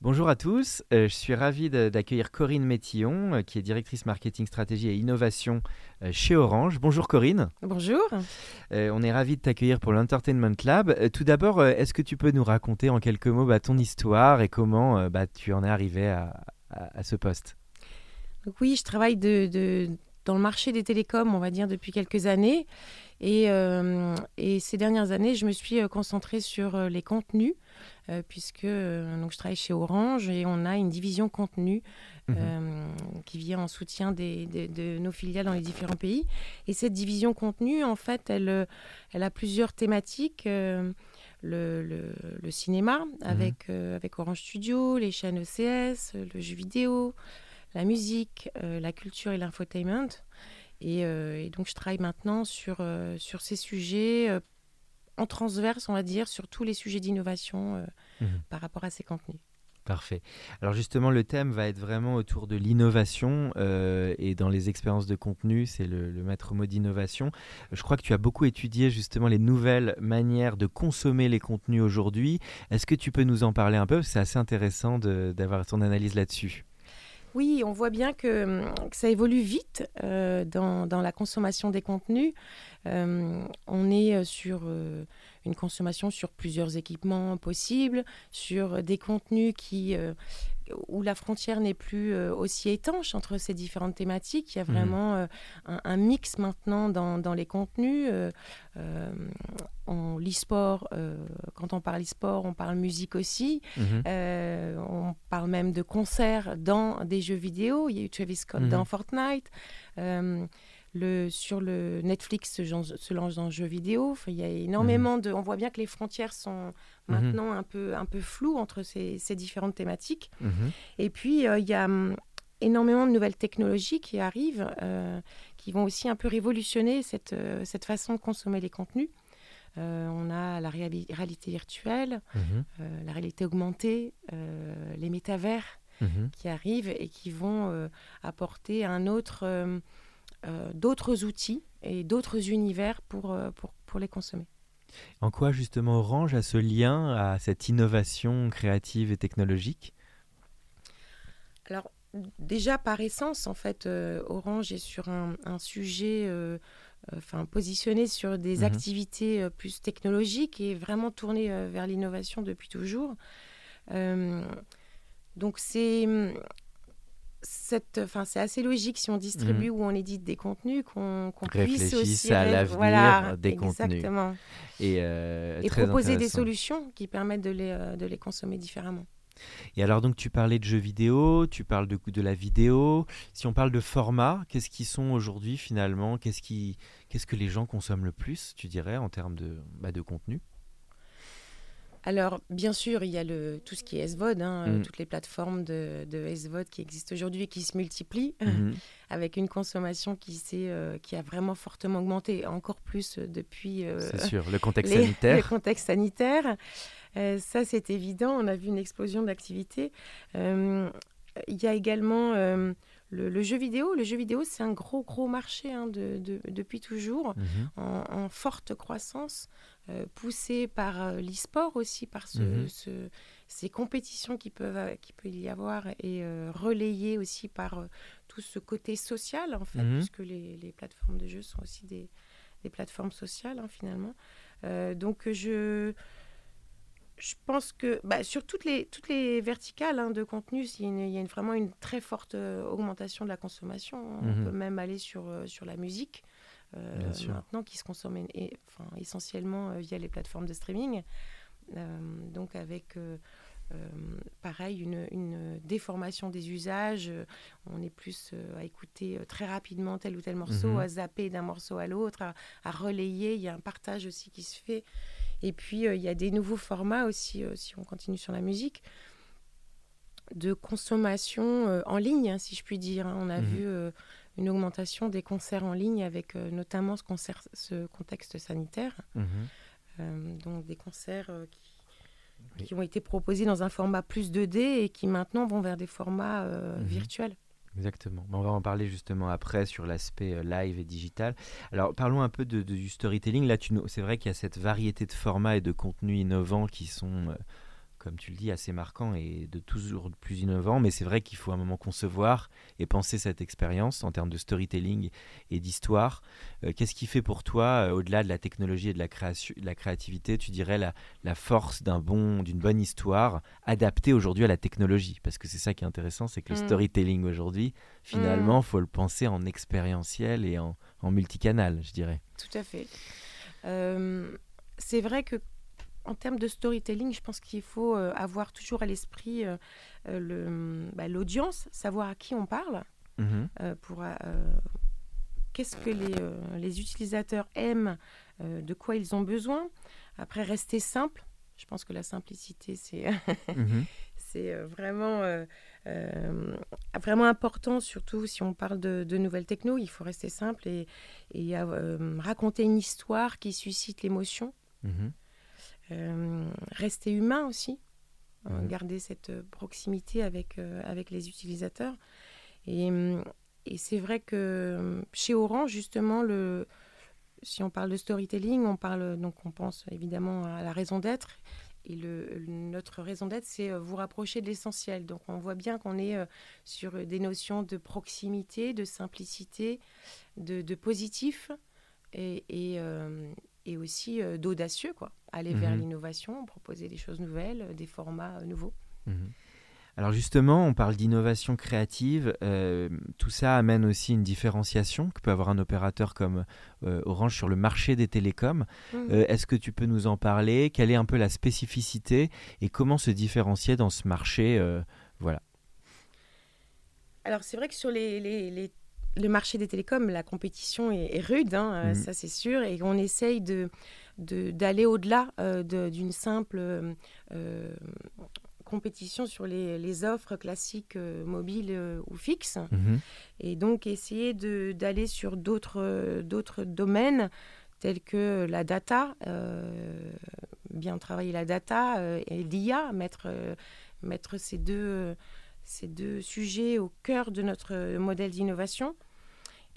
Bonjour à tous, euh, je suis ravi d'accueillir Corinne Métillon, euh, qui est directrice marketing, stratégie et innovation euh, chez Orange. Bonjour Corinne, Bonjour. On est ravi de t'accueillir pour l'Entertainment Lab. Tout d'abord, est-ce que tu peux nous raconter en quelques mots bah, ton histoire et comment bah, tu en es arrivé à, à- à ce poste? Oui, je travaille de, de- dans le marché des télécoms, on va dire, depuis quelques années. Et, euh, et ces dernières années, je me suis concentrée sur les contenus, euh, puisque euh, donc je travaille chez Orange et on a une division contenu Mhm. euh, qui vient en soutien des- des- de nos filiales dans les différents pays. Et cette division contenu, en fait, elle, elle a plusieurs thématiques. le, le- le cinéma avec, euh, avec Orange Studio, les chaînes ECS, le jeu vidéo, la musique, euh, la culture et l'infotainment. Et, euh, et donc, je travaille maintenant sur, sur ces sujets en transverse, on va dire, sur tous les sujets d'innovation euh, Mhm. par rapport à ces contenus. Parfait. Alors justement, le thème va être vraiment autour de l'innovation euh, et dans les expériences de contenu, c'est le, le maître mot d'innovation. Je crois que tu as beaucoup étudié justement les nouvelles manières de consommer les contenus aujourd'hui. Est-ce que tu peux nous en parler un peu? C'est assez intéressant d'avoir ton analyse là-dessus. Oui, on voit bien que, hum, ça évolue vite euh, dans, la consommation des contenus. Euh, on est euh, sur une consommation sur plusieurs équipements possibles, sur des contenus qui, où la frontière n'est plus euh, aussi étanche entre ces différentes thématiques. Il y a Mhm. vraiment euh, un, un mix maintenant dans, dans les contenus. Euh, euh, on l'e-sport, quand on parle e-sport, on parle musique aussi. Mhm. On parle même de concerts dans des jeux vidéo. Il y a eu Travis Scott Mhm. dans Fortnite. Le, sur le Netflix se, lance- se lance dans le jeu vidéo. Enfin, il y a énormément de. On voit bien que les frontières sont Mhm. maintenant un, peu, un peu floues entre ces, ces différentes thématiques. Mhm. Et puis, euh, il y a hum, énormément de nouvelles technologies qui arrivent, euh, qui vont aussi un peu révolutionner cette, euh, cette façon de consommer les contenus. On a la réali- réalité virtuelle, Mhm. la réalité augmentée, les métavers Mhm. qui arrivent et qui vont apporter un autre, d'autres outils et d'autres univers pour, euh, pour, pour les consommer. En quoi justement Orange a ce lien à cette innovation créative et technologique? Alors, déjà par essence, en fait, euh, Orange est sur un, un sujet, euh, euh, enfin, positionné sur des Mhm. activités euh, plus technologiques et vraiment tourné euh, vers l'innovation depuis toujours. Euh, donc, c'est. Cette- Enfin, c'est assez logique si on distribue ou on édite des contenus qu'on qu'on puisse aussi à l'avenir voilà, des contenus. exactement. Et, euh, et proposer des solutions qui permettent de les, euh, de les consommer différemment. Et alors donc tu parlais de jeux vidéo, tu parles de, de la vidéo. Si on parle de format, qu'est-ce qui sont aujourd'hui finalement Qu'est-ce qui, qu'est-ce que les gens consomment le plus, tu dirais, en termes de, bah, de contenu? Alors, bien sûr, il y a le, tout ce qui est SVOD, hein, Mm. toutes les plateformes de, de SVOD qui existent aujourd'hui et qui se multiplient, Mhm. avec une consommation qui, euh, qui a vraiment fortement augmenté, encore plus euh, depuis euh, C'est sûr, le contexte les- sanitaire. le contexte sanitaire. Euh, ça, c'est évident. On a vu une explosion d'activité. Il y a également le, le jeu vidéo. Le jeu vidéo, c'est un gros, gros marché hein, de- de- depuis toujours Mhm. en, en forte croissance, euh, poussée par euh, l'e-sport aussi, par ce, Mhm. ce- ces compétitions qui peuvent, euh, qui peut y avoir et euh, relayées aussi par euh, tout ce côté social, en fait, Mhm. puisque les, les plateformes de jeux sont aussi des, des plateformes sociales, hein, finalement. Donc, je. Je pense que bah, sur toutes les, toutes les verticales hein, de contenu, il y a, une- il y a une- vraiment une très forte euh, augmentation de la consommation. On Mhm. peut même aller sur, euh, sur la musique. maintenant qui se consomment enfin, essentiellement via les plateformes de streaming. donc avec euh, pareil, une, déformation des usages. Euh, on est plus euh, à écouter très rapidement tel ou tel morceau, mhm. à zapper d'un morceau à l'autre, à, relayer. Il y a un partage aussi qui se fait. Et puis, il y a des nouveaux formats aussi, si on continue sur la musique, de consommation en ligne, hein, si je puis dire. Hein. On a mhm. vu une augmentation des concerts en ligne avec notamment ce, concert, ce contexte sanitaire. Mhm. donc des concerts qui qui ont été proposés dans un format plus 2D et qui maintenant vont vers des formats euh, mhm. virtuels. Exactement. On va en parler justement après sur l'aspect euh, live et digital. Alors parlons un peu de, du storytelling. Là, c'est vrai qu'il y a cette variété de formats et de contenus innovants qui sont euh, comme tu le dis, assez marquant et de toujours plus innovant. Mais c'est vrai qu'il faut un moment concevoir et penser cette expérience en termes de storytelling et d'histoire. Euh, qu'est-ce qui fait pour toi, euh, au-delà de la technologie et de la, création, de la créativité, tu dirais la, la force d'un bon, d'une bonne histoire adaptée aujourd'hui à la technologie? Parce que c'est ça qui est intéressant, c'est que le mm. storytelling aujourd'hui, finalement, il mm. faut le penser en expérientiel et en, en multicanal, je dirais. Tout à fait. Euh, c'est vrai que en termes de storytelling, je pense qu'il faut euh, avoir toujours à l'esprit euh, euh, bah, l'audience, savoir à qui on parle, mhm. pour qu'est-ce que les, les, utilisateurs aiment, de quoi ils ont besoin. Après, rester simple. Je pense que la simplicité, c'est mhm. c'est vraiment, vraiment important, surtout si on parle de, de, nouvelles techno. Il faut rester simple et, et raconter une histoire qui suscite l'émotion. Mhm. Euh, rester humain aussi, euh, garder cette proximité avec, euh, avec les utilisateurs. Et, et c'est vrai que chez Orange, justement, le, si on parle de storytelling, on parle donc on pense évidemment à la raison d'être. Et le, notre raison d'être, c'est vous rapprocher de l'essentiel. Donc on voit bien qu'on est sur des notions de proximité, de simplicité, de, de positif et, et, et aussi euh, d'audacieux, quoi. Aller vers mhm. l'innovation, proposer des choses nouvelles, euh, des formats euh, nouveaux. Mhm. Alors justement, on parle d'innovation créative. tout ça amène aussi une différenciation que peut avoir un opérateur comme Orange sur le marché des télécoms. Mhm. Est-ce que tu peux nous en parler? Quelle est un peu la spécificité et comment se différencier dans ce marché Voilà. Alors c'est vrai que sur les, les, les le marché des télécoms, la compétition est, rude, hein, euh, mm. ça c'est sûr, et on essaye de, d'aller au-delà euh, d'une simple euh, compétition sur les, offres classiques mobiles ou fixes, mm-hmm. et donc essayer d'aller sur d'autres domaines tels que la data, bien travailler la data et l'IA, mettre, mettre ces deux ces deux sujets au cœur de notre modèle d'innovation.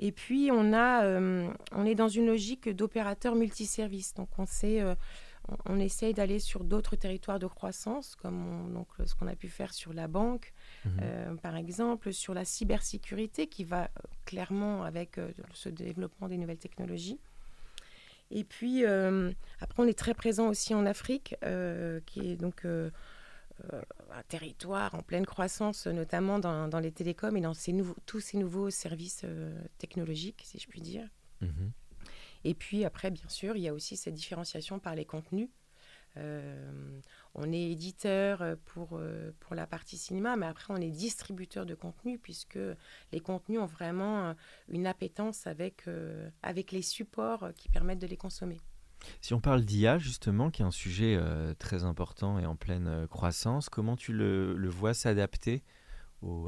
Et puis, on, a, euh, on est dans une logique d'opérateur multiservice. Donc, on, sait, euh, on, essaye d'aller sur d'autres territoires de croissance, comme donc, ce qu'on a pu faire sur la banque, mhm. euh, par exemple, sur la cybersécurité, qui va clairement avec ce développement des nouvelles technologies. Et puis, après, on est très présent aussi en Afrique, qui est donc euh, un territoire en pleine croissance, notamment dans, les télécoms et dans ces nouveaux, tous ces nouveaux services euh, technologiques, si je puis dire. Mhm. Et puis après, bien sûr, il y a aussi cette différenciation par les contenus. Euh, on est éditeur pour, pour la partie cinéma, mais après on est distributeur de contenu puisque les contenus ont vraiment une appétence avec, avec les supports qui permettent de les consommer. Si on parle d'IA, justement, qui est un sujet euh, très important et en pleine euh, croissance, comment tu le, vois s'adapter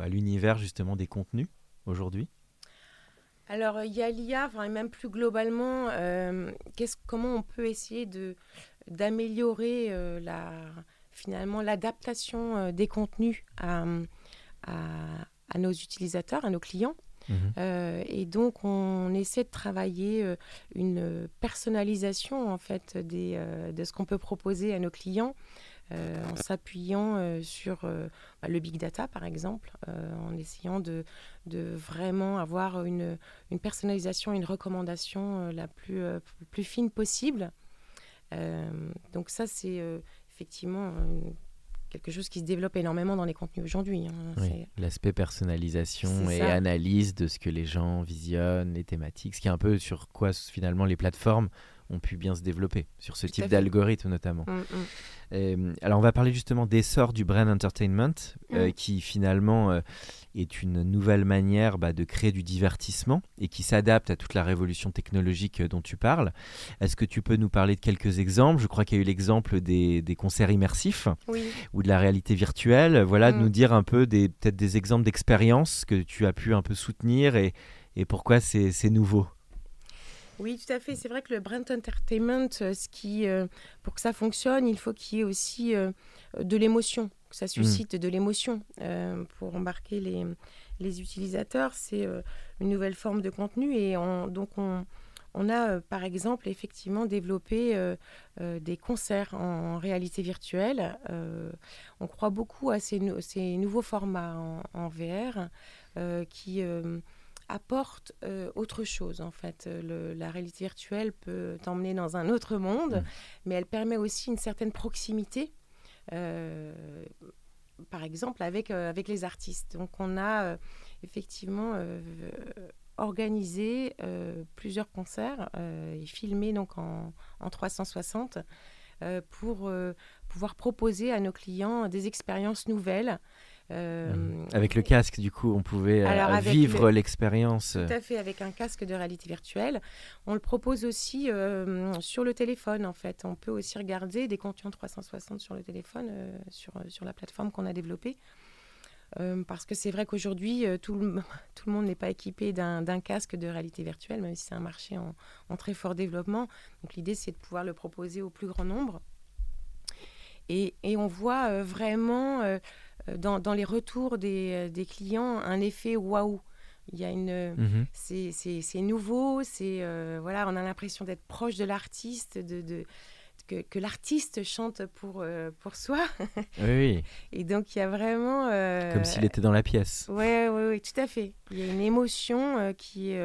à l'univers justement des contenus aujourd'hui? Alors, il y a l'IA, et même plus globalement, euh, comment on peut essayer d'améliorer finalement l'adaptation des contenus à, nos utilisateurs, à nos clients? Mhm. Euh, et donc, on essaie de travailler euh, une personnalisation en fait euh, de ce qu'on peut proposer à nos clients. en s'appuyant sur bah, le big data, par exemple, en essayant de, vraiment avoir une, une, personnalisation, une recommandation la plus, plus fine possible. donc ça, c'est effectivement quelque chose qui se développe énormément dans les contenus aujourd'hui. hein. L'aspect personnalisation et analyse de ce que les gens visionnent, les thématiques, ce qui est un peu sur quoi finalement les plateformes ont pu bien se développer, sur ce type d'algorithme notamment. Mm, mm. Euh, alors on va parler justement d'essor du brand entertainment, euh, mm. qui finalement euh, est une nouvelle manière bah, de créer du divertissement et qui s'adapte à toute la révolution technologique dont tu parles. Est-ce que tu peux nous parler de quelques exemples? Je crois qu'il y a eu l'exemple des, concerts immersifs ou de la réalité virtuelle. Voilà, de nous dire un peu des peut-être des exemples d'expériences que tu as pu un peu soutenir et, et pourquoi c'est nouveau. Oui, tout à fait. C'est vrai que le brand entertainment, euh, ce qui, euh, pour que ça fonctionne, il faut qu'il y ait aussi euh, de l'émotion, que ça suscite de l'émotion pour embarquer les, les utilisateurs. C'est une nouvelle forme de contenu et donc on, on a par exemple effectivement développé des concerts en, réalité virtuelle. on croit beaucoup à ces, ces nouveaux formats en, en VR qui apporte euh, autre chose en fait. Euh, la réalité virtuelle peut t'emmener dans un autre monde, mm. mais elle permet aussi une certaine proximité. Euh, par exemple avec, avec les artistes. Donc on a effectivement organisé plusieurs concerts et filmé donc en, en 360 pour pouvoir proposer à nos clients des expériences nouvelles euh, avec le casque, du coup, on pouvait euh, vivre l'expérience. Tout à fait, avec un casque de réalité virtuelle. On le propose aussi euh, sur le téléphone, en fait. On peut aussi regarder des contenus en 360 sur le téléphone, sur, sur la plateforme qu'on a développée. parce que c'est vrai qu'aujourd'hui, tout, le, tout le monde n'est pas équipé d'un casque de réalité virtuelle, même si c'est un marché en, en, très fort développement. Donc l'idée, c'est de pouvoir le proposer au plus grand nombre. Et, et on voit vraiment euh, dans, les retours des, euh, clients un effet waouh. Il y a une, mhm. c'est nouveau, c'est euh, voilà, on a l'impression d'être proche de l'artiste, de, que, l'artiste chante pour pour soi. oui. Et donc il y a vraiment comme s'il était dans la pièce. Oui, oui, oui, tout à fait. Il y a une émotion qui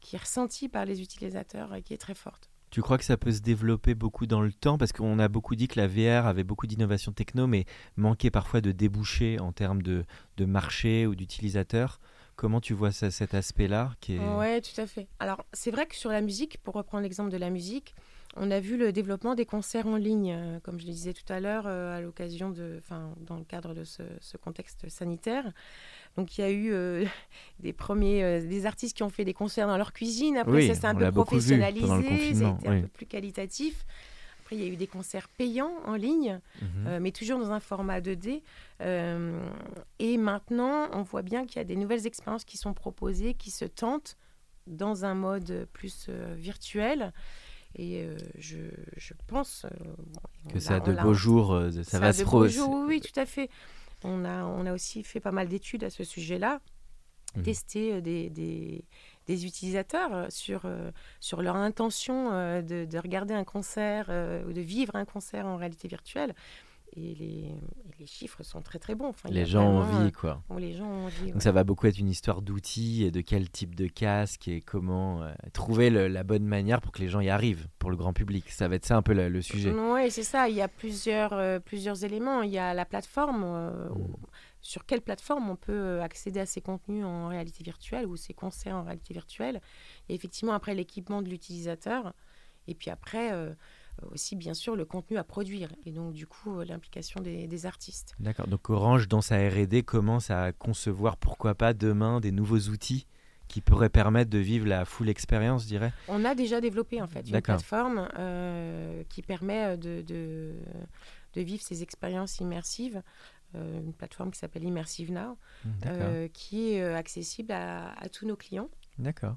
qui est ressentie par les utilisateurs et qui est très forte. Tu crois que ça peut se développer beaucoup dans le temps? Parce qu'on a beaucoup dit que la VR avait beaucoup d'innovations techno, mais manquait parfois de débouchés en termes de, de marché ou d'utilisateurs. Comment tu vois ça, cet aspect-là est... Oui, tout à fait. Alors, c'est vrai que sur la musique, pour reprendre l'exemple de la musique, on a vu le développement des concerts en ligne, euh, comme je le disais tout à l'heure, euh, à l'occasion de, enfin, dans le cadre de ce, ce contexte sanitaire. Donc il y a eu euh, des premiers euh, des artistes qui ont fait des concerts dans leur cuisine. Après ça s'est un peu professionnalisé, c'était un peu plus qualitatif. Après il y a eu des concerts payants en ligne, mhm. euh, mais toujours dans un format 2D. et maintenant on voit bien qu'il y a des nouvelles expériences qui sont proposées, qui se tentent dans un mode plus virtuel. Et je, je, pense que ça a de beaux jours, ça, va se pro... oui, tout à fait. On a, on a aussi fait pas mal d'études à ce sujet-là, mmh. testé euh, des, des, des, utilisateurs euh, sur, euh, sur leur intention de, de, regarder un concert ou de vivre un concert en réalité virtuelle. Et les, les, chiffres sont très très bons. les gens ont envie, quoi. les gens ont envie, Donc ça va beaucoup être une histoire d'outils et de quel type de casque et comment euh, trouver la bonne manière pour que les gens y arrivent, pour le grand public. Ça va être ça un peu le, sujet. Oui, c'est ça. Il y a plusieurs, euh, plusieurs éléments. Il y a la plateforme. Euh, mm. Sur quelle plateforme on peut accéder à ces contenus en réalité virtuelle ou ces concerts en réalité virtuelle Et effectivement, après, l'équipement de l'utilisateur. Et puis après aussi bien sûr le contenu à produire et donc du coup euh, l'implication des, artistes. D'accord, donc Orange dans sa RD commence à concevoir pourquoi pas demain des nouveaux outils qui pourraient permettre de vivre la full expérience, je dirais? On a déjà développé en fait une plateforme euh, qui permet de, de, vivre ces expériences immersives. Euh, une plateforme qui s'appelle Immersive Now, qui est accessible à, à tous nos clients. D'accord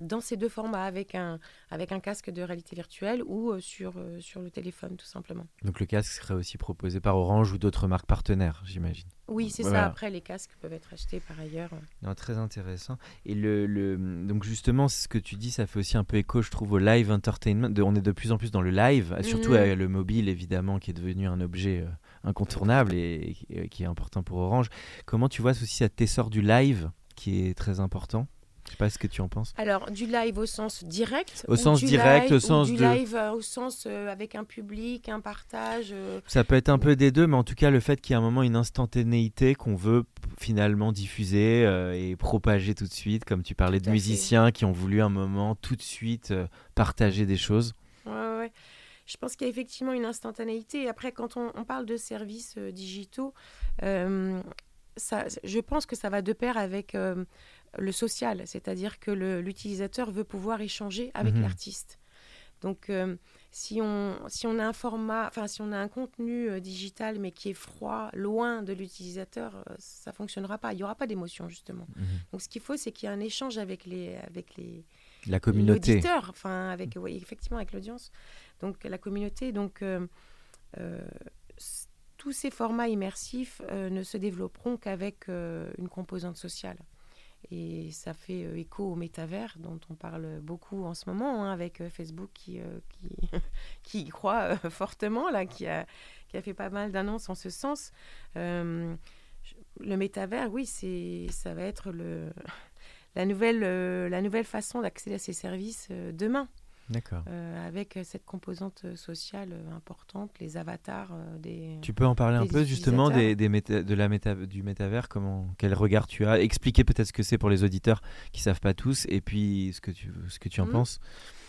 dans ces deux formats, avec un, avec un casque de réalité virtuelle ou euh, sur, euh, sur le téléphone, tout simplement. Donc le casque serait aussi proposé par Orange ou d'autres marques partenaires, j'imagine. Oui, c'est ça. Après, les casques peuvent être achetés par ailleurs. Non, très intéressant. Et le, le, donc justement, ce que tu dis, ça fait aussi un peu écho, je trouve, au live entertainment. on est de plus en plus dans le live, surtout mhm. le mobile, évidemment, qui est devenu un objet euh, incontournable et, et, qui est important pour Orange. Comment tu vois aussi cet essor du live qui est très important? Je sais pas ce que tu en penses. Alors, du live au sens direct Au sens direct, au sens du de... live euh, au sens euh, avec un public, un partage. euh, Ça peut être un peu des deux, mais en tout cas, le fait qu'il y ait un moment une instantanéité qu'on veut finalement diffuser et propager tout de suite, comme tu parlais Tout de fait. musiciens qui ont voulu un moment tout de suite partager des choses. Ouais, ouais. Je pense qu'il y a effectivement une instantanéité. Après, quand on, on parle de services digitaux, ça, je pense que ça va de pair avec le social, c'est-à-dire que l'utilisateur veut pouvoir échanger avec Mhm. l'artiste. Donc, euh, si, on, si on a un format, enfin, si on a un contenu euh, digital mais qui est froid, loin de l'utilisateur, euh, ça fonctionnera pas. Il y aura pas d'émotion justement. Mhm. Donc, ce qu'il faut, c'est qu'il y ait un échange avec les, avec les, La communauté. enfin avec oui, effectivement avec l'audience, donc la communauté. Donc euh, tous ces formats immersifs ne se développeront qu'avec une composante sociale. Et ça fait euh, écho au métavers dont on parle beaucoup en ce moment, hein, avec euh, Facebook qui, euh, qui, qui y croit fortement, là, qui, a, qui a fait pas mal d'annonces en ce sens. Le métavers, oui, ça va être le, la, nouvelle, la nouvelle façon d'accéder à ces services demain. Euh, avec cette composante euh, sociale euh, importante, les avatars euh, des... Tu peux en parler un peu justement des, des méta- de la méta- du métavers, comment, quel regard tu as? Expliquer peut-être ce que c'est pour les auditeurs qui savent pas tous, et puis ce que tu, ce que tu en Mhm. penses.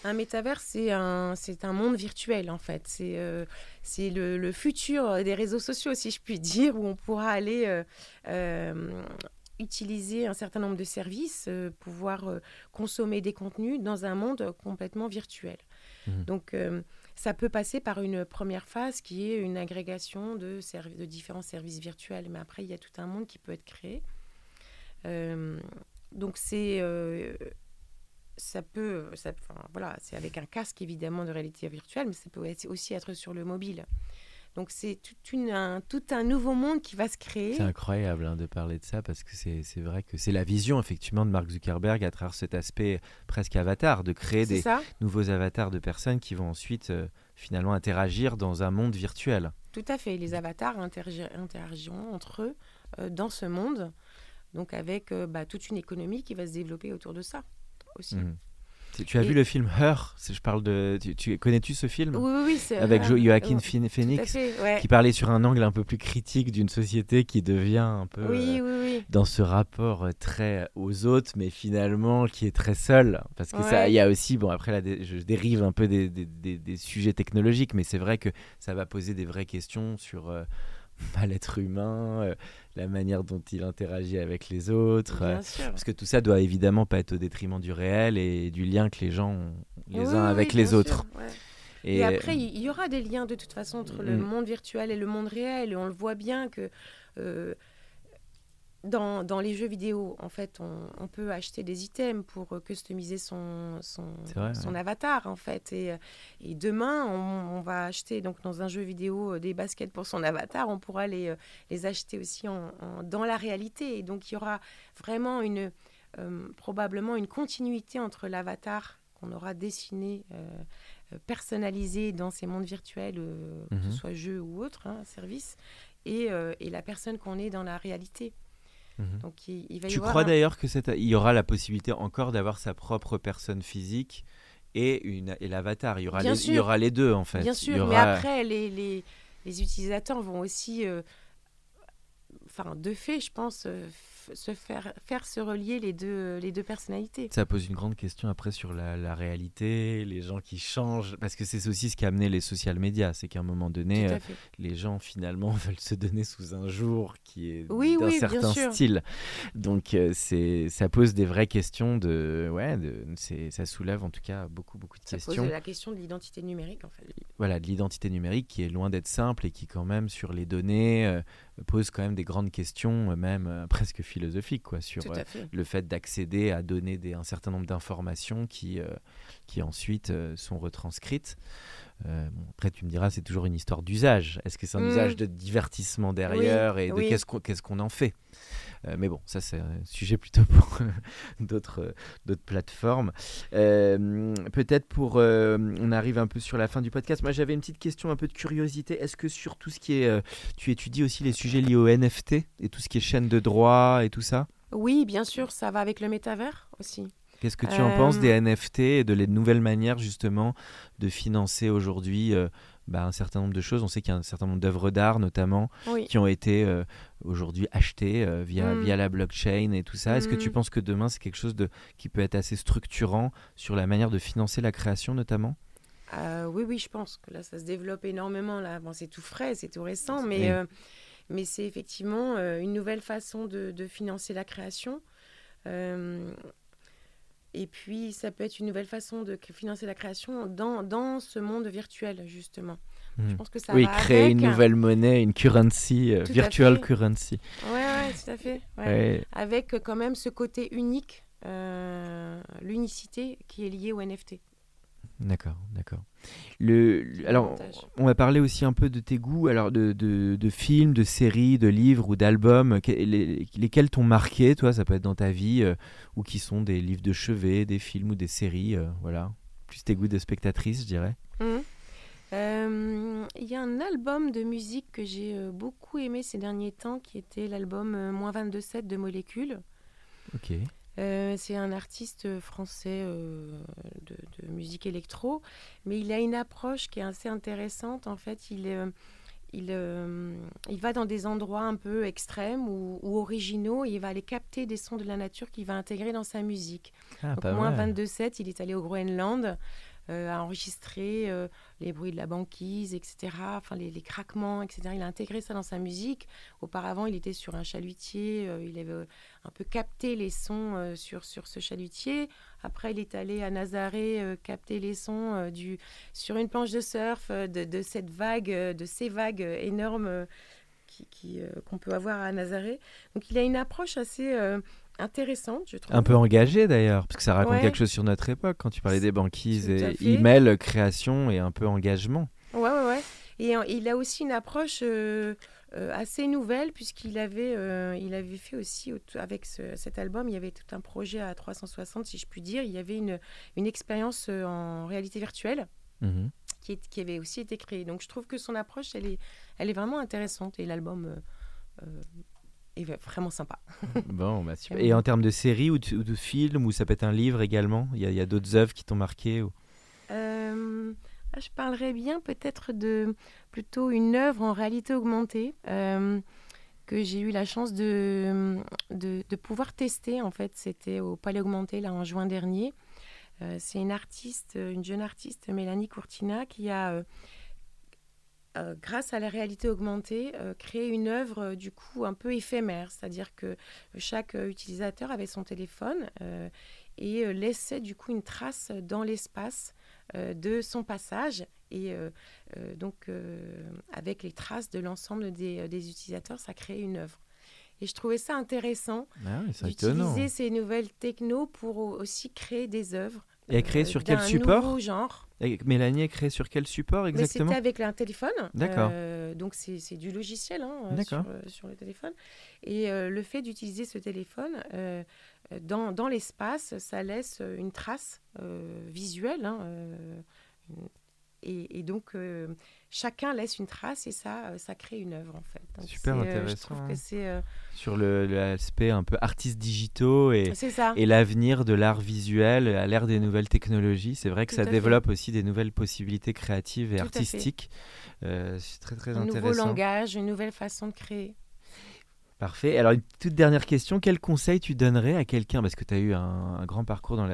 Un métavers, c'est un, c'est un monde virtuel, en fait. C'est euh, c'est le, le futur des réseaux sociaux, si je puis dire, où on pourra aller euh, utiliser un certain nombre de services, euh, pouvoir euh, consommer des contenus dans un monde complètement virtuel. Mhm. Donc, euh, ça peut passer par une première phase qui est une agrégation de, différents services virtuels. Mais après, il y a tout un monde qui peut être créé. Donc, c'est... ça peut, ça- enfin, voilà, c'est avec un casque évidemment de réalité virtuelle, mais ça peut aussi être sur le mobile. Donc c'est toute une- un, tout un nouveau monde qui va se créer. C'est incroyable hein, de parler de ça parce que c'est vrai que c'est la vision effectivement de Mark Zuckerberg à travers cet aspect presque avatar, de créer des ça, nouveaux avatars de personnes qui vont ensuite euh, finalement interagir dans un monde virtuel. tout à fait. Les avatars interagi- interagiront entre eux euh, dans ce monde, donc avec euh, bah, toute une économie qui va se développer autour de ça aussi. Mhm. Tu- as Et- vu le film Her Je parle de. Tu, tu- connais-tu ce film Oui, oui, oui, c'est avec Jo- euh, Joaquin euh, Phoenix fait, ouais. qui parlait sur un angle un peu plus critique d'une société qui devient un peu Oui, euh, dans ce rapport euh, très aux autres, mais finalement qui est très seul. Parce que ça, il y a aussi, bon après là, je dérive un peu des, des- des- des sujets technologiques, mais c'est vrai que ça va poser des vraies questions sur euh, bah, l'être humain, euh, la manière dont il interagit avec les autres. euh, parce que tout ça doit évidemment pas être au détriment du réel et du lien que les gens ont les Oui, uns oui, avec oui, les autres. sûr, ouais. Et, Et, après, il il y aura des liens de toute façon entre le Mm. monde virtuel et le monde réel. Et on le voit bien que euh, dans, dans les jeux vidéo, en fait, on, on peut acheter des items pour euh, customiser son, son, C'est vrai, son ouais. avatar, en fait. Et, euh, et demain, on, on va acheter donc, dans un jeu vidéo euh, des baskets pour son avatar. On pourra les, les acheter aussi en, en- dans la réalité. Et donc, il y aura vraiment une, euh, probablement une continuité entre l'avatar qu'on aura dessiné. euh, personnalisé dans ces mondes virtuels, euh, que Mhm. ce soit jeu ou autre, hein, service, et, et la personne qu'on est dans la réalité. Mhm. Donc il, il va y Tu crois d'ailleurs que cette... il y aura la possibilité encore d'avoir sa propre personne physique et, une... et l'avatar il, y aura les... il y aura les deux en fait. Bien Il y sûr, mais après, les, les, les utilisateurs vont aussi, euh, enfin, de fait, je pense, euh, se faire, faire se relier les deux, les deux personnalités. Ça pose une grande question après sur la, la réalité, les gens qui changent, parce que c'est aussi ce qui a amené les social médias, c'est qu'à un moment donné, euh, les gens finalement veulent se donner sous un jour qui est Oui, d'un oui, certain style. Donc euh, c'est, ça pose des vraies questions de, ouais, de, c'est, ça soulève en tout cas beaucoup beaucoup de Ça pose questions. la question de l'identité numérique, en fait. Voilà, de l'identité numérique qui est loin d'être simple et qui quand même sur les données euh, pose quand même des grandes questions, euh, même euh, presque philosophiques quoi, sur euh, fait. le fait d'accéder à donner des, un certain nombre d'informations qui, qui ensuite sont retranscrites. Euh, bon, après, tu me diras, c'est toujours une histoire d'usage. Est-ce que c'est un Mm. usage de divertissement derrière et de oui. qu'est-ce qu'on en fait? Mais bon, ça, c'est un sujet plutôt pour d'autres euh, d'autres plateformes. Euh, Peut-être pour. euh, on arrive un peu sur la fin du podcast. Moi, j'avais une petite question, un peu de curiosité. Est-ce que sur tout ce qui est. euh, tu étudies aussi les sujets liés au NFT et tout ce qui est chaîne de droit et tout ça? Oui, bien sûr, ça va avec le métavers aussi. Qu'est-ce que tu en penses des NFT et de les nouvelles manières justement de financer aujourd'hui bah, un certain nombre de choses. On sait qu'il y a un certain nombre d'œuvres d'art notamment qui ont été euh, aujourd'hui achetées euh, via, mm. via la blockchain et tout ça. Est-ce que tu mm. penses que demain c'est quelque chose de, qui peut être assez structurant sur la manière de financer la création notamment? Euh, oui, oui, je pense que là, ça se développe énormément. Là, bon, c'est tout frais, c'est tout récent, mais, mais c'est effectivement une nouvelle façon de, de financer la création. Et puis, ça peut être une nouvelle façon de financer la création dans, dans ce monde virtuel, justement. Je hmm. pense que ça oui, créer une nouvelle monnaie, une currency, euh, virtual currency. Oui, ouais, tout à fait. Avec quand même ce côté unique, euh, l'unicité qui est liée au NFT. D'accord, d'accord. Le, alors, on va parler aussi un peu de tes goûts, alors de, de, films, de séries, de livres ou d'albums. lesquels t'ont marqué, toi Ça peut être dans ta vie, euh, ou qui sont des livres de chevet, des films ou des séries, euh, voilà. Plus tes goûts de spectatrice, je dirais. Mmh. Euh, il y a un album de musique que j'ai beaucoup aimé ces derniers temps, qui était l'album Moins 22.7 de Molécules. Ok. Euh, c'est un artiste français euh, de, musique électro, mais il a une approche qui est assez intéressante. En fait, il, il, il va dans des endroits un peu extrêmes ou, originaux et il va aller capter des sons de la nature qu'il va intégrer dans sa musique. Ah, Donc, moins 22.7, il est allé au Groenland. Euh, a enregistré euh, les bruits de la banquise, etc., enfin les, craquements, etc. Il a intégré ça dans sa musique. Auparavant, il était sur un chalutier, euh, il avait un peu capté les sons sur, sur ce chalutier. Après, il est allé à Nazaré capter les sons du, sur une planche de surf, de, cette vague, de ces vagues énormes qu'on qui, peut avoir à Nazaré. Donc il a une approche assez intéressante, je trouve. Un peu engagée d'ailleurs, parce que ça raconte quelque chose sur notre époque quand tu parlais des banquises. Et il mêle création et un peu engagement. Ouais, ouais, ouais. Et il a aussi une approche euh, euh, assez nouvelle, puisqu'il avait, euh, il avait fait aussi, avec cet album, il y avait tout un projet à 360, si je puis dire. Il y avait une, une expérience en réalité virtuelle. Mhm. Qui, qui, avait aussi été créée. Donc je trouve que son approche, elle est, elle est vraiment intéressante et l'album vraiment sympa. bon, bah, Et en termes de séries ou de, films, ou ça peut être un livre également? Il y a, d'autres œuvres qui t'ont marqué ou... Euh, ah, je parlerais bien peut-être de plutôt une œuvre en réalité augmentée euh, que j'ai eu la chance de, de, pouvoir tester. En fait, c'était au Palais Augmenté là en juin dernier. Euh, c'est une artiste, une jeune artiste, Mélanie Courtina, qui a euh, grâce à la réalité augmentée, euh, créer une œuvre euh, du coup un peu éphémère, c'est-à-dire que chaque utilisateur avait son téléphone et laissait du coup une trace dans l'espace de son passage et donc avec les traces de l'ensemble des, utilisateurs, ça crée une œuvre. Et je trouvais ça intéressant ah d'utiliser ces nouvelles technos pour aussi créer des œuvres et créée sur quel support? genre. Mélanie est créée sur quel support exactement C'était avec un téléphone. D'accord. Euh, donc c'est du logiciel hein, sur, euh, sur, le téléphone. Et euh, le fait d'utiliser ce téléphone dans, dans l'espace, ça laisse une trace visuelle. Hein, et, et, donc chacun laisse une trace et ça, euh, ça crée une œuvre en fait. Super euh, intéressant. Hein. Euh, Sur l'aspect un peu artistes digitaux et, et l'avenir de l'art visuel à l'ère des nouvelles technologies. C'est vrai que ça développe aussi des nouvelles possibilités créatives et artistiques. c'est très très intéressant. Un nouveau langage, une nouvelle façon de créer. Parfait. Alors, une toute dernière question. Quel conseil tu donnerais à quelqu'un, parce que tu as eu un, grand parcours dans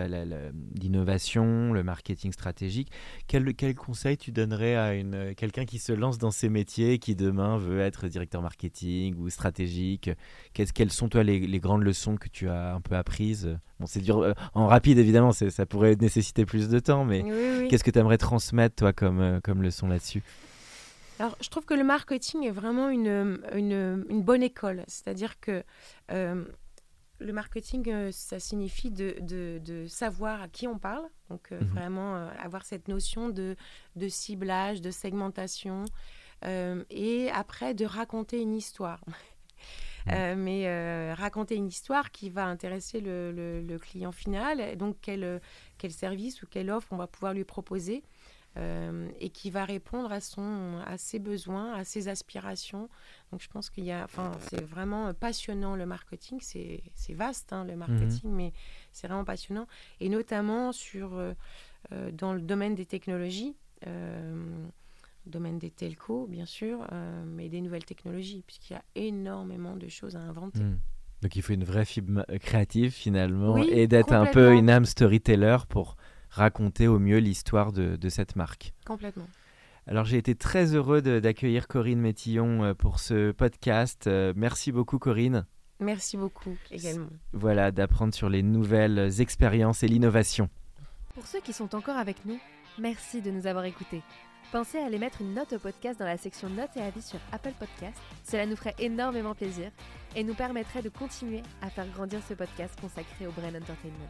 l'innovation, le marketing stratégique, quel, quel conseil tu donnerais à une, quelqu'un qui se lance dans ces métiers, qui demain veut être directeur marketing ou stratégique? Quelles sont, toi, les, grandes leçons que tu as un peu apprises? Bon, c'est dur, euh, en rapide, évidemment, ça pourrait nécessiter plus de temps, mais qu'est-ce que tu aimerais transmettre, toi, comme, euh, comme leçon là-dessus? Alors, je trouve que le marketing est vraiment une, une, bonne école. C'est-à-dire que euh, le marketing, euh, ça signifie de, de, savoir à qui on parle. Donc, euh, mhm. vraiment avoir cette notion de, de ciblage, de segmentation. et après, de raconter une histoire. Mhm. mais raconter une histoire qui va intéresser le, le, le client final. Donc, quel, quel service ou quelle offre on va pouvoir lui proposer euh, et qui va répondre à, son, à ses besoins, à ses aspirations. Donc je pense qu'il y a, enfin, c'est vraiment passionnant le marketing, c'est, vaste hein, le marketing, mais c'est vraiment passionnant. Et notamment sur, euh, euh, dans le domaine des technologies, domaine des telcos, bien sûr, mais des nouvelles technologies, puisqu'il y a énormément de choses à inventer. Mmh. Donc il faut une vraie fibre créative finalement et d'être un peu une âme storyteller pour raconter au mieux l'histoire de, cette marque. Complètement. Alors j'ai été très heureux d'accueillir Corinne Métillon euh, pour ce podcast. Euh, merci beaucoup Corinne. Merci beaucoup également. Voilà, d'apprendre sur les nouvelles expériences et l'innovation. Pour ceux qui sont encore avec nous, merci de nous avoir écoutés. Pensez à aller mettre une note au podcast dans la section notes et avis sur Apple Podcast. Cela nous ferait énormément plaisir et nous permettrait de continuer à faire grandir ce podcast consacré au Brain Entertainment.